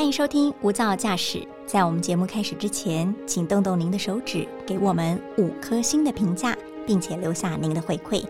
欢迎收听《无噪驾驶》。在我们节目开始之前，请动动您的手指，给我们五颗星的评价，并且留下您的回馈，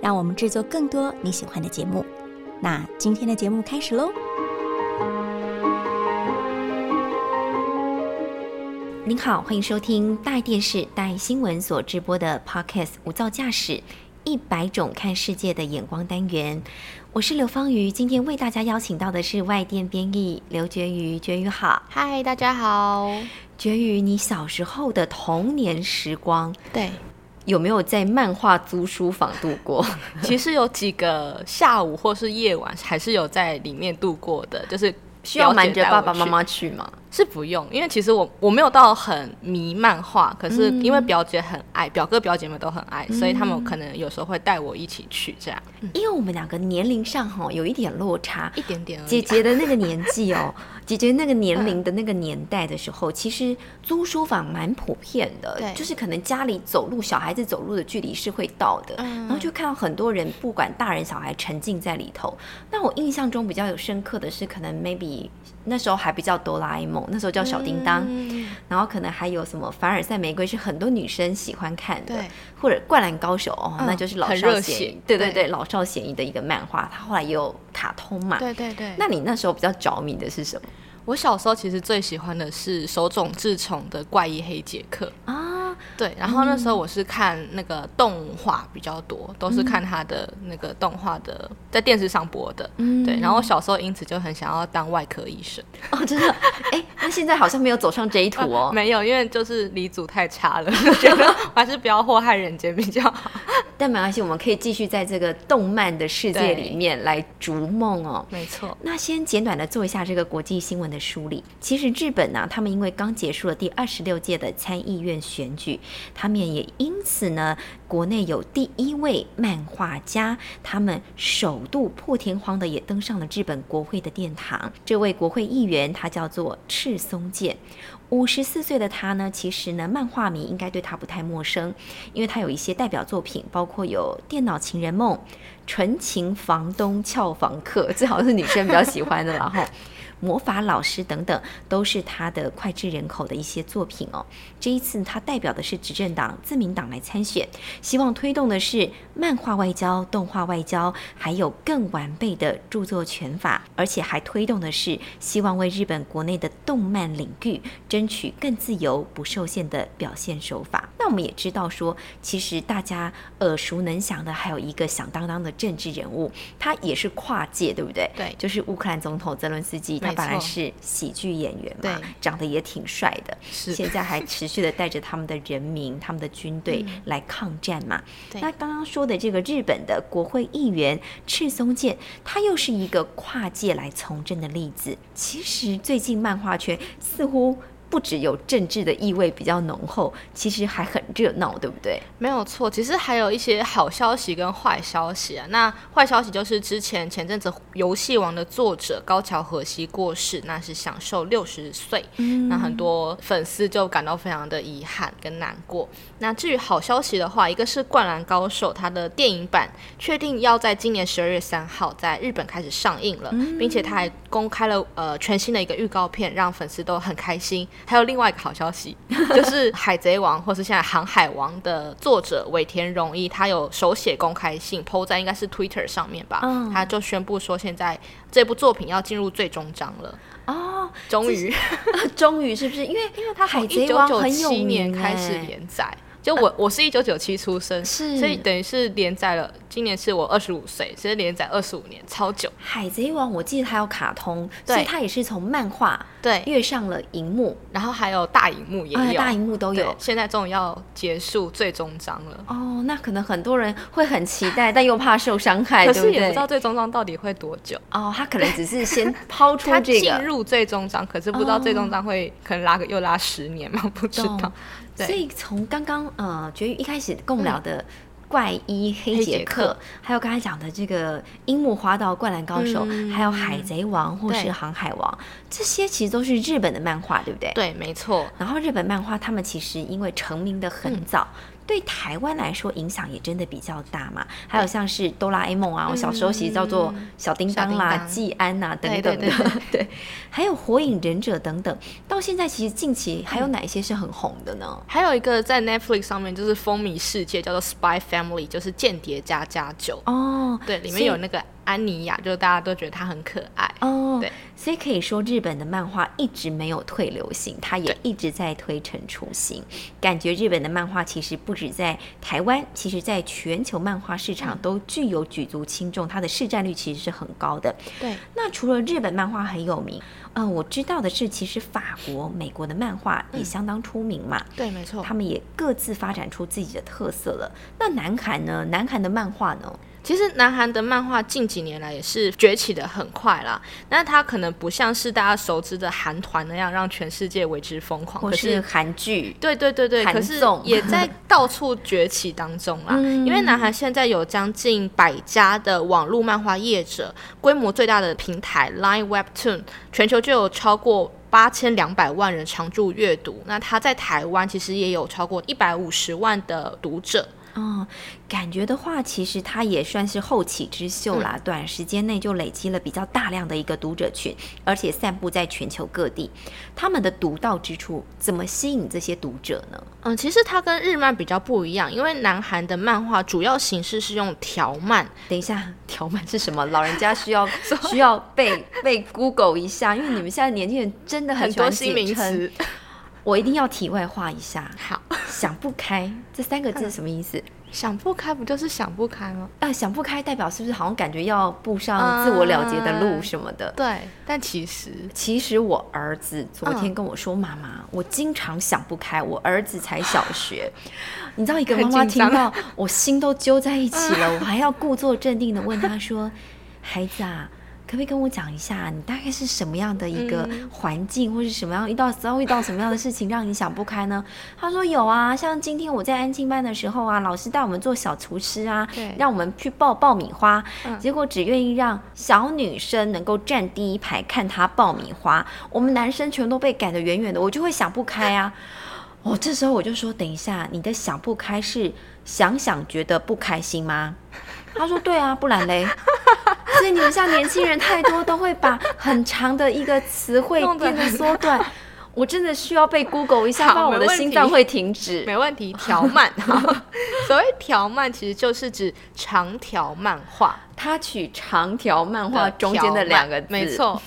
让我们制作更多你喜欢的节目。那今天的节目开始喽！您好，欢迎收听大电视、大新闻所直播的 Podcast《无噪驾驶》一百种看世界的眼光单元。我是刘芳瑜，今天为大家邀请到的是外电编译刘觉瑜，觉瑜好，嗨，大家好。觉瑜，你小时候的童年时光，对，有没有在漫画租书房度过？其实有几个下午或是夜晚，还是有在里面度过的，就是需要瞒着爸爸妈妈去吗？是不用，因为其实我我没有到很迷漫画，可是因为表姐很爱，表哥表姐们都很爱，所以他们可能有时候会带我一起去这样。因为我们两个年龄上哈有一点落差，一点点。姐姐的那个年纪哦，姐姐那个年龄的那个年代的时候，其实租书房蛮普遍的，就是可能家里走路小孩子走路的距离是会到的，然后就看到很多人不管大人小孩沉浸在里头。那我印象中比较有深刻的是，可能 maybe 那时候还比较哆啦 A 梦。那时候叫小叮当，然后可能还有什么凡尔赛玫瑰是很多女生喜欢看的，或者灌篮高手哦，那就是老少咸宜，对对对，老少咸宜的一个漫画。它后来也有卡通嘛，对对对。那你那时候比较着迷的是什么？我小时候其实最喜欢的是手冢治虫的怪异黑杰克啊。对，然后那时候我是看那个动画比较多，都是看他的那个动画的，在电视上播的。嗯，对，然后我小时候因此就很想要当外科医生。哦，真的？哎，那现在好像没有走上这一途哦。没有，因为就是离组太差了，觉得还是不要祸害人间比较好。但没关系，我们可以继续在这个动漫的世界里面来逐梦哦。没错。那先简短的做一下这个国际新闻的梳理。其实日本呢，他们因为刚结束了第二十六届的参议院选举。他们也因此呢，国内有第一位漫画家，他们首度破天荒的也登上了日本国会的殿堂。这位国会议员他叫做赤松健，五十四岁的他呢，其实呢，漫画迷应该对他不太陌生，因为他有一些代表作品，包括有《电脑情人梦》《纯情房东俏房客》，最好是女生比较喜欢的，然后。魔法老师等等，都是他的脍炙人口的一些作品哦。这一次，他代表的是执政党自民党来参选，希望推动的是漫画外交、动画外交，还有更完备的著作权法，而且还推动的是希望为日本国内的动漫领域争取更自由、不受限的表现手法。那我们也知道说，其实大家耳熟能详的还有一个响当当的政治人物，他也是跨界，对不对？对，就是乌克兰总统泽伦斯基。他本来是喜剧演员嘛，长得也挺帅的，现在还持续的带着他们的人民、他们的军队来抗战嘛。那刚刚说的这个日本的国会议员赤松健，他又是一个跨界来从政的例子。其实最近漫画圈似乎。不只有政治的意味比较浓厚，其实还很热闹，对不对？没有错，其实还有一些好消息跟坏消息啊。那坏消息就是之前前阵子《游戏王》的作者高桥和希过世，那是享受六十岁，那很多粉丝就感到非常的遗憾跟难过。那至于好消息的话，一个是《灌篮高手》它的电影版确定要在今年十二月三号在日本开始上映了，并且他还公开了呃全新的一个预告片，让粉丝都很开心。还有另外一个好消息，就是《海贼王》或是现在《航海王》的作者尾田荣一，他有手写公开信，PO 在应该是 Twitter 上面吧，嗯他就宣布说现在这部作品要进入最终章了。哦，终于，终于是不是？因为因为他《海贼王》很有年，开始连载。就我我是一九九七出生，是，所以等于是连载了。今年是我二十五岁，所以连载二十五年，超久。海贼王我记得它有卡通，所以它也是从漫画对跃上了荧幕，然后还有大荧幕也有，大荧幕都有。现在终于要结束最终章了。哦，那可能很多人会很期待，但又怕受伤害，可是也不知道最终章到底会多久。哦，他可能只是先抛出 这个进入最终章，可是不知道最终章会可能拉个又拉十年嘛？不知道。所以从刚刚呃，绝育一开始跟我们聊的怪医黑杰克，还有刚才讲的这个樱木花道灌篮高手，还有海贼王或是航海王，这些其实都是日本的漫画，对不对？对，没错。然后日本漫画他们其实因为成名的很早。对台湾来说影响也真的比较大嘛。还有像是哆啦 A 梦啊，我小时候其实叫做小叮当啦、季安呐等等的，对，还有火影忍者等等。到现在其实近期还有哪一些是很红的呢？还有一个在 Netflix 上面就是风靡世界，叫做 Spy Family，就是间谍家家酒哦，对，里面有那个。安妮亚，就是大家都觉得她很可爱哦，对，所以可以说日本的漫画一直没有退流行，它也一直在推陈出新。感觉日本的漫画其实不止在台湾，其实在全球漫画市场都具有举足轻重，它的市占率其实是很高的。对，那除了日本漫画很有名，嗯，我知道的是，其实法国、美国的漫画也相当出名嘛。对，没错，他们也各自发展出自己的特色了。那南韩呢？南韩的漫画呢？其实南韩的漫画近几年来也是崛起的很快啦，那它可能不像是大家熟知的韩团那样让全世界为之疯狂，可是韩剧，对对对对，可是也在到处崛起当中啦。因为南韩现在有将近百家的网络漫画业者，规模最大的平台 Line Webtoon，全球就有超过八千两百万人常驻阅读。那它在台湾其实也有超过一百五十万的读者。哦，感觉的话，其实它也算是后起之秀啦。短时间内就累积了比较大量的一个读者群，而且散布在全球各地。他们的独到之处，怎么吸引这些读者呢？嗯，其实它跟日漫比较不一样，因为南韩的漫画主要形式是用条漫。等一下，条漫是什么？老人家需要 需要被被 Google 一下，因为你们现在年轻人真的很多新名词。我一定要题外话一下。好，想不开这三个字什么意思？想不开不就是想不开吗？啊，想不开代表是不是好像感觉要步上自我了结的路什么的？对，但其实其实我儿子昨天跟我说：“妈妈，我经常想不开。”我儿子才小学，你知道一个妈妈听到我心都揪在一起了，我还要故作镇定的问他说：“孩子啊。”可不可以跟我讲一下，你大概是什么样的一个环境，或是什么样遇到遭遇到什么样的事情让你想不开呢？他说有啊，像今天我在安庆班的时候啊，老师带我们做小厨师啊，让我们去爆爆米花，结果只愿意让小女生能够站第一排看他爆米花，我们男生全都被赶得远远的，我就会想不开啊。哦，这时候我就说，等一下，你的想不开是想想觉得不开心吗？他说对啊，不然嘞。所以你们像年轻人太多，都会把很长的一个词汇变得缩短。我真的需要被 Google 一下，不然我的心脏会停止。没问题，条漫。所谓调慢，其实就是指长条漫画。它取长条漫画中间的两个字，没错。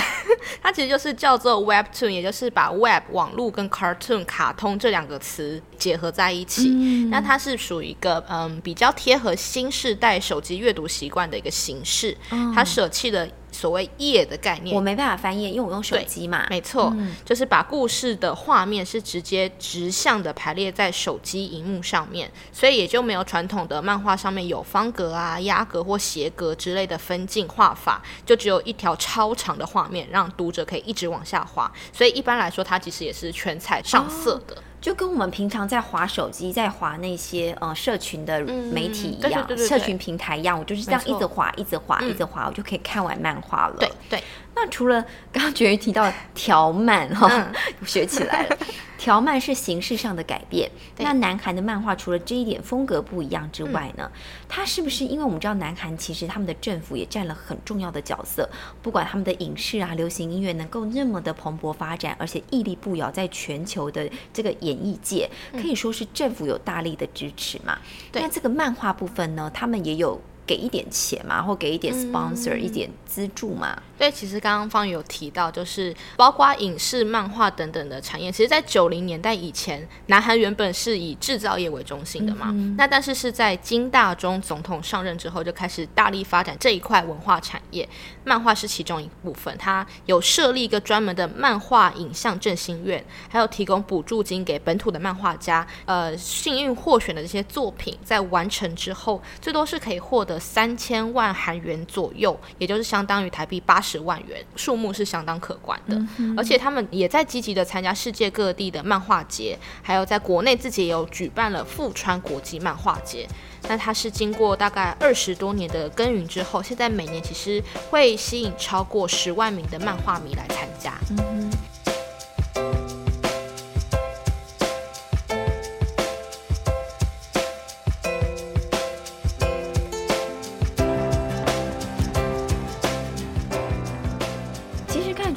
它其实就是叫做 Webtoon，也就是把 Web 网络跟 Cartoon 卡通这两个词结合在一起。那它是属于一个嗯比较贴合新时代手机阅读习惯的一个形式。它舍弃了。所谓页的概念，我没办法翻页，因为我用手机嘛。没错，就是把故事的画面是直接直向的排列在手机荧幕上面，所以也就没有传统的漫画上面有方格啊、压格或斜格之类的分镜画法，就只有一条超长的画面，让读者可以一直往下滑。所以一般来说，它其实也是全彩上色的。就跟我们平常在划手机、在划那些呃社群的媒体一样，社群平台一样，我就是这样一直划、一直划、一直划，我就可以看完漫画了。对对。那除了刚刚觉得提到条漫哈，学起来了。条漫是形式上的改变。那南韩的漫画除了这一点风格不一样之外呢，它是不是因为我们知道南韩其实他们的政府也占了很重要的角色，不管他们的影视啊、流行音乐能够那么的蓬勃发展，而且屹立不摇在全球的这个演艺界，可以说是政府有大力的支持嘛？那这个漫画部分呢，他们也有。给一点钱嘛，或给一点 sponsor 一点资助嘛？对，其实刚刚方有提到，就是包括影视、漫画等等的产业。其实，在九零年代以前，南韩原本是以制造业为中心的嘛。那但是是在金大中总统上任之后，就开始大力发展这一块文化产业。漫画是其中一部分，它有设立一个专门的漫画影像振兴院，还有提供补助金给本土的漫画家。呃，幸运获选的这些作品，在完成之后，最多是可以获得三千万韩元左右，也就是相当于台币八十万元，数目是相当可观的。而且他们也在积极的参加世界各地的漫画节，还有在国内自己也有举办了富川国际漫画节。那它是经过大概二十多年的耕耘之后，现在每年其实会吸引超过十万名的漫画迷来参加。其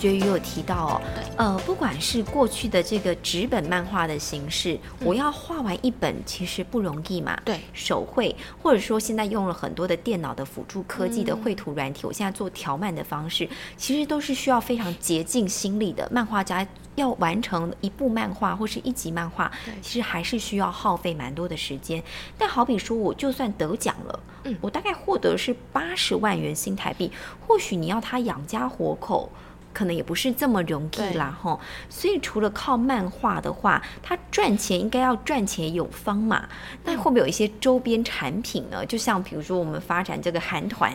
觉也有提到哦，呃，不管是过去的这个纸本漫画的形式，我要画完一本其实不容易嘛。对，手绘，或者说现在用了很多的电脑的辅助科技的绘图软体，我现在做调漫的方式，其实都是需要非常竭尽心力的。漫画家要完成一部漫画或是一集漫画，其实还是需要耗费蛮多的时间。但好比说，我就算得奖了，嗯，我大概获得是八十万元新台币，或许你要他养家活口。可能也不是这么容易啦，吼。所以除了靠漫画的话，它赚钱应该要赚钱有方嘛。那会不会有一些周边产品呢？就像比如说我们发展这个韩团，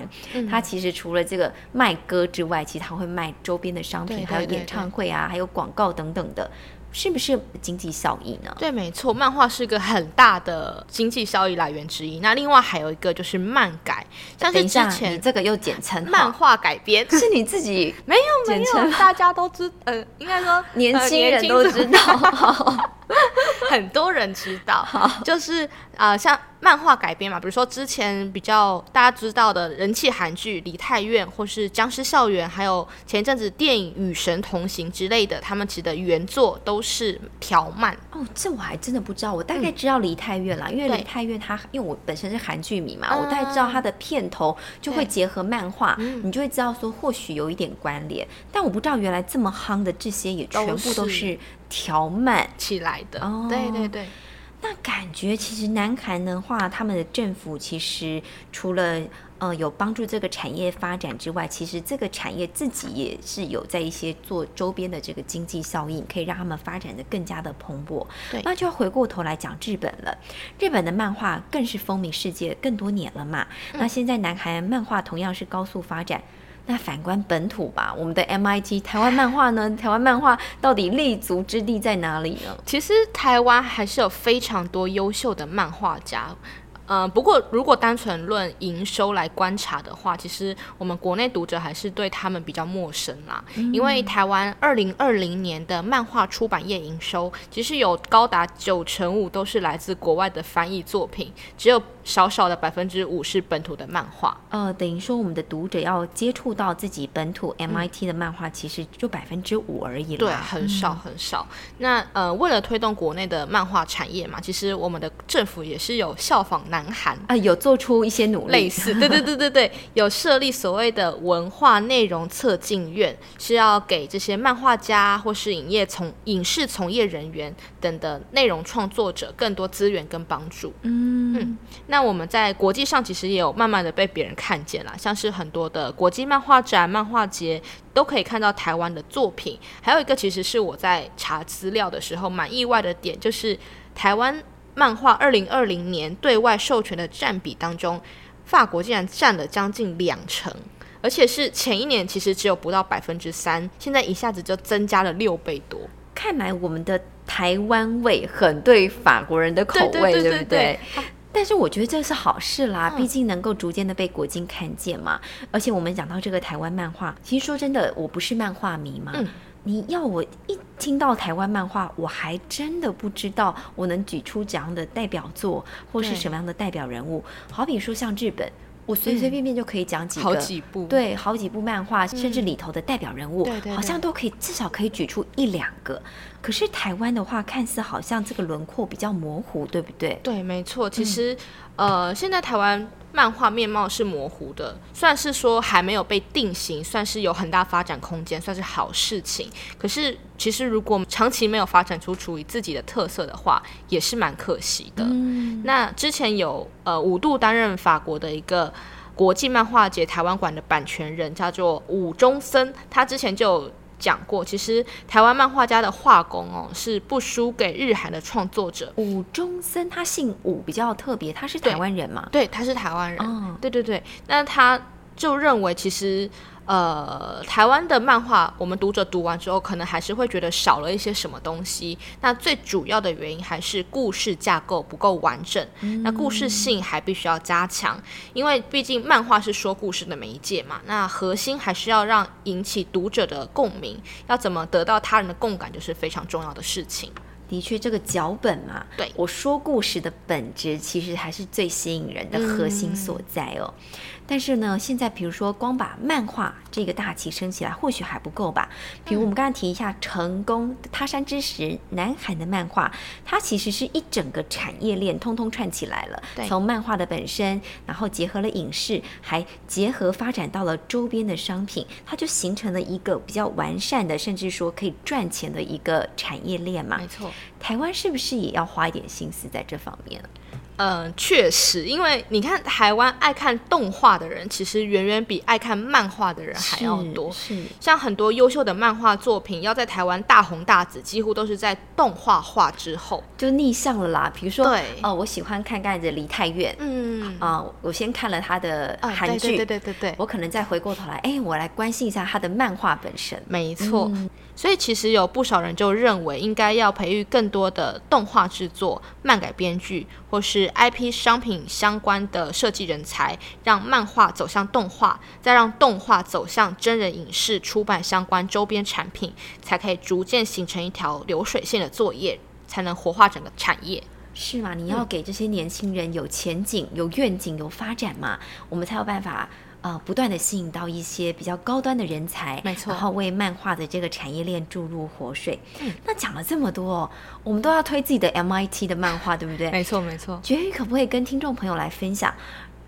它其实除了这个卖歌之外，其实它会卖周边的商品，还有演唱会啊，还有广告等等的。是不是经济效益呢？对，没错，漫画是个很大的经济效益来源之一。那另外还有一个就是漫改，像是之前你这个又简称漫画改编，是你自己没有没有，大家都知，呃，应该说 年轻人都知道。很多人知道，就是啊，像漫画改编嘛，比如说之前比较大家知道的人气韩剧《梨泰院》或是《僵尸校园》，还有前一阵子电影《与神同行》之类的，他们其实的原作都是条漫。哦，这我还真的不知道，我大概知道《梨泰院》啦，因为《梨泰院》它因为我本身是韩剧迷嘛，我大概知道它的片头就会结合漫画，你就会知道说或许有一点关联，但我不知道原来这么夯的这些也全部都是。调慢起来的，哦对对对。那感觉其实南韩的话，他们的政府其实除了呃有帮助这个产业发展之外，其实这个产业自己也是有在一些做周边的这个经济效应，可以让他们发展的更加的蓬勃。对，那就要回过头来讲日本了。日本的漫画更是风靡世界更多年了嘛。那现在南韩漫画同样是高速发展。那反观本土吧，我们的 MIT 台湾漫画呢？台湾漫画到底立足之地在哪里呢？其实台湾还是有非常多优秀的漫画家。嗯，不过如果单纯论营收来观察的话，其实我们国内读者还是对他们比较陌生啦。因为台湾二零二零年的漫画出版业营收，其实有高达九成五都是来自国外的翻译作品，只有少少的百分之五是本土的漫画。呃，等于说我们的读者要接触到自己本土 MIT 的漫画，其实就百分之五而已了。对，很少很少。那呃，为了推动国内的漫画产业嘛，其实我们的政府也是有效仿。南韩啊，有做出一些努力，类似，对对对对对，有设立所谓的文化内容测进院，是要给这些漫画家或是影业从影视从业人员等的内容创作者更多资源跟帮助。嗯嗯，那我们在国际上其实也有慢慢的被别人看见了，像是很多的国际漫画展、漫画节都可以看到台湾的作品。还有一个其实是我在查资料的时候蛮意外的点，就是台湾。漫画二零二零年对外授权的占比当中，法国竟然占了将近两成，而且是前一年其实只有不到百分之三，现在一下子就增加了六倍多。看来我们的台湾味很对法国人的口味，对不对？但是我觉得这是好事啦，毕竟能够逐渐的被国境看见嘛。而且我们讲到这个台湾漫画，其实说真的，我不是漫画迷嘛。你要我一听到台湾漫画，我还真的不知道我能举出怎样的代表作，或是什么样的代表人物。好比说像日本，我随随便便就可以讲几个，好几部，对，好几部漫画，甚至里头的代表人物，好像都可以至少可以举出一两个。可是台湾的话，看似好像这个轮廓比较模糊，对不对？对，没错。其实，呃，现在台湾。漫画面貌是模糊的，算是说还没有被定型，算是有很大发展空间，算是好事情。可是其实如果长期没有发展出属于自己的特色的话，也是蛮可惜的。那之前有呃五度担任法国的一个国际漫画节台湾馆的版权人，叫做武中森，他之前就。讲过，其实台湾漫画家的画工哦，是不输给日韩的创作者。武中森，他姓武，比较特别，他是台湾人嘛？对，他是台湾人。对对对，那他就认为其实。呃，台湾的漫画，我们读者读完之后，可能还是会觉得少了一些什么东西。那最主要的原因还是故事架构不够完整，那故事性还必须要加强。因为毕竟漫画是说故事的媒介嘛，那核心还是要让引起读者的共鸣。要怎么得到他人的共感，就是非常重要的事情。的确，这个脚本嘛，对我说故事的本质，其实还是最吸引人的核心所在哦。但是呢，现在比如说光把漫画这个大旗升起来，或许还不够吧。比如我们刚才提一下《成功他山之石》南韩的漫画，它其实是一整个产业链通通串起来了。从漫画的本身，然后结合了影视，还结合发展到了周边的商品，它就形成了一个比较完善的，甚至说可以赚钱的一个产业链嘛没。错。台湾是不是也要花一点心思在这方面？嗯，确实，因为你看台湾爱看动画的人，其实远远比爱看漫画的人还要多。是是像很多优秀的漫画作品，要在台湾大红大紫，几乎都是在动画化之后。就逆向了啦。比如说，对哦、我喜欢看刚才的梨泰院，嗯，啊、我先看了他的啊韩剧，对对对对对对，我可能再回过头来，哎，我来关心一下他的漫画本身。没错。嗯所以其实有不少人就认为，应该要培育更多的动画制作、漫改编剧或是 IP 商品相关的设计人才，让漫画走向动画，再让动画走向真人影视出版相关周边产品，才可以逐渐形成一条流水线的作业，才能活化整个产业。是吗？你嗯要给这些年轻人有前景、有愿景、有发展嘛，我们才有办法。呃，不断的吸引到一些比较高端的人才，没错然后为漫画的这个产业链注入活水。嗯那讲了这么多，我们都要推自己的 MIT 的漫画，对不对？没错，没错。绝育可不可以跟听众朋友来分享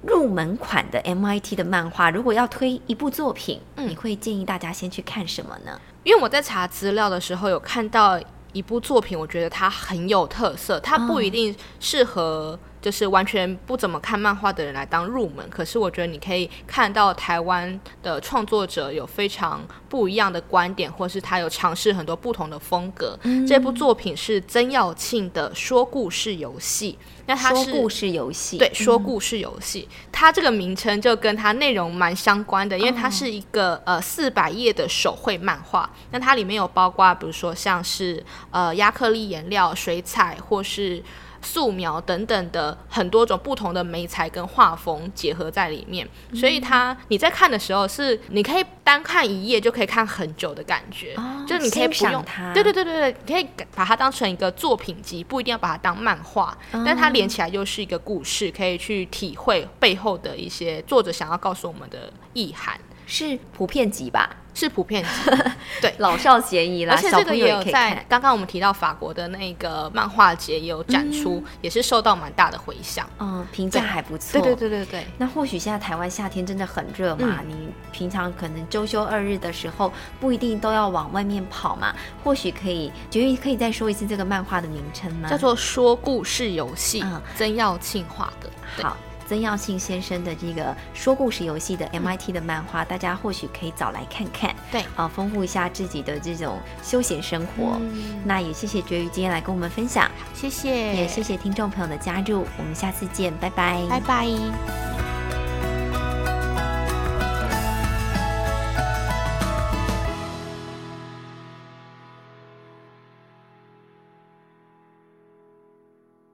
入门款的 MIT 的漫画？如果要推一部作品，嗯你会建议大家先去看什么呢？因为我在查资料的时候有看到一部作品，我觉得它很有特色，它不一定适合就是完全不怎么看漫画的人来当入门，可是我觉得你可以看到台湾的创作者有非常不一样的观点，或是他有尝试很多不同的风格。这部作品是曾耀庆的《说故事游戏》，那它是说故事游戏，对，说故事游戏，它这个名称就跟它内容蛮相关的，因为它是一个、呃四百页的手绘漫画。那它里面有包括，比如说像是呃亚克力颜料、水彩或是素描等等的很多种不同的媒材跟画风结合在里面，所以它你在看的时候是你可以单看一页就可以看很久的感觉，哦就你可以不用它。对对对对对，你可以把它当成一个作品集，不一定要把它当漫画，但它连起来又是一个故事，可以去体会背后的一些作者想要告诉我们的意涵，是普遍级吧？是普遍级。老少咸宜啦，而且这个也有在。刚刚我们提到法国的那个漫画节也有展出，也是受到蛮大的回响。嗯，评价对还不错。对对对对对，那或许现在台湾夏天真的很热嘛，嗯你平常可能周休二日的时候不一定都要往外面跑嘛，或许可以，觉得可以再说一次这个漫画的名称吗？叫做说故事游戏嗯，曾耀庆画的。好。曾耀庆先生的这个说故事游戏嗯的 MIT 的漫画，大家或许可以找来看看，对。啊，丰富一下自己的这种休闲生活。嗯。那也谢谢绝鱼今天来跟我们分享，谢谢，也谢谢听众朋友的加入，我们下次见，拜拜，拜拜。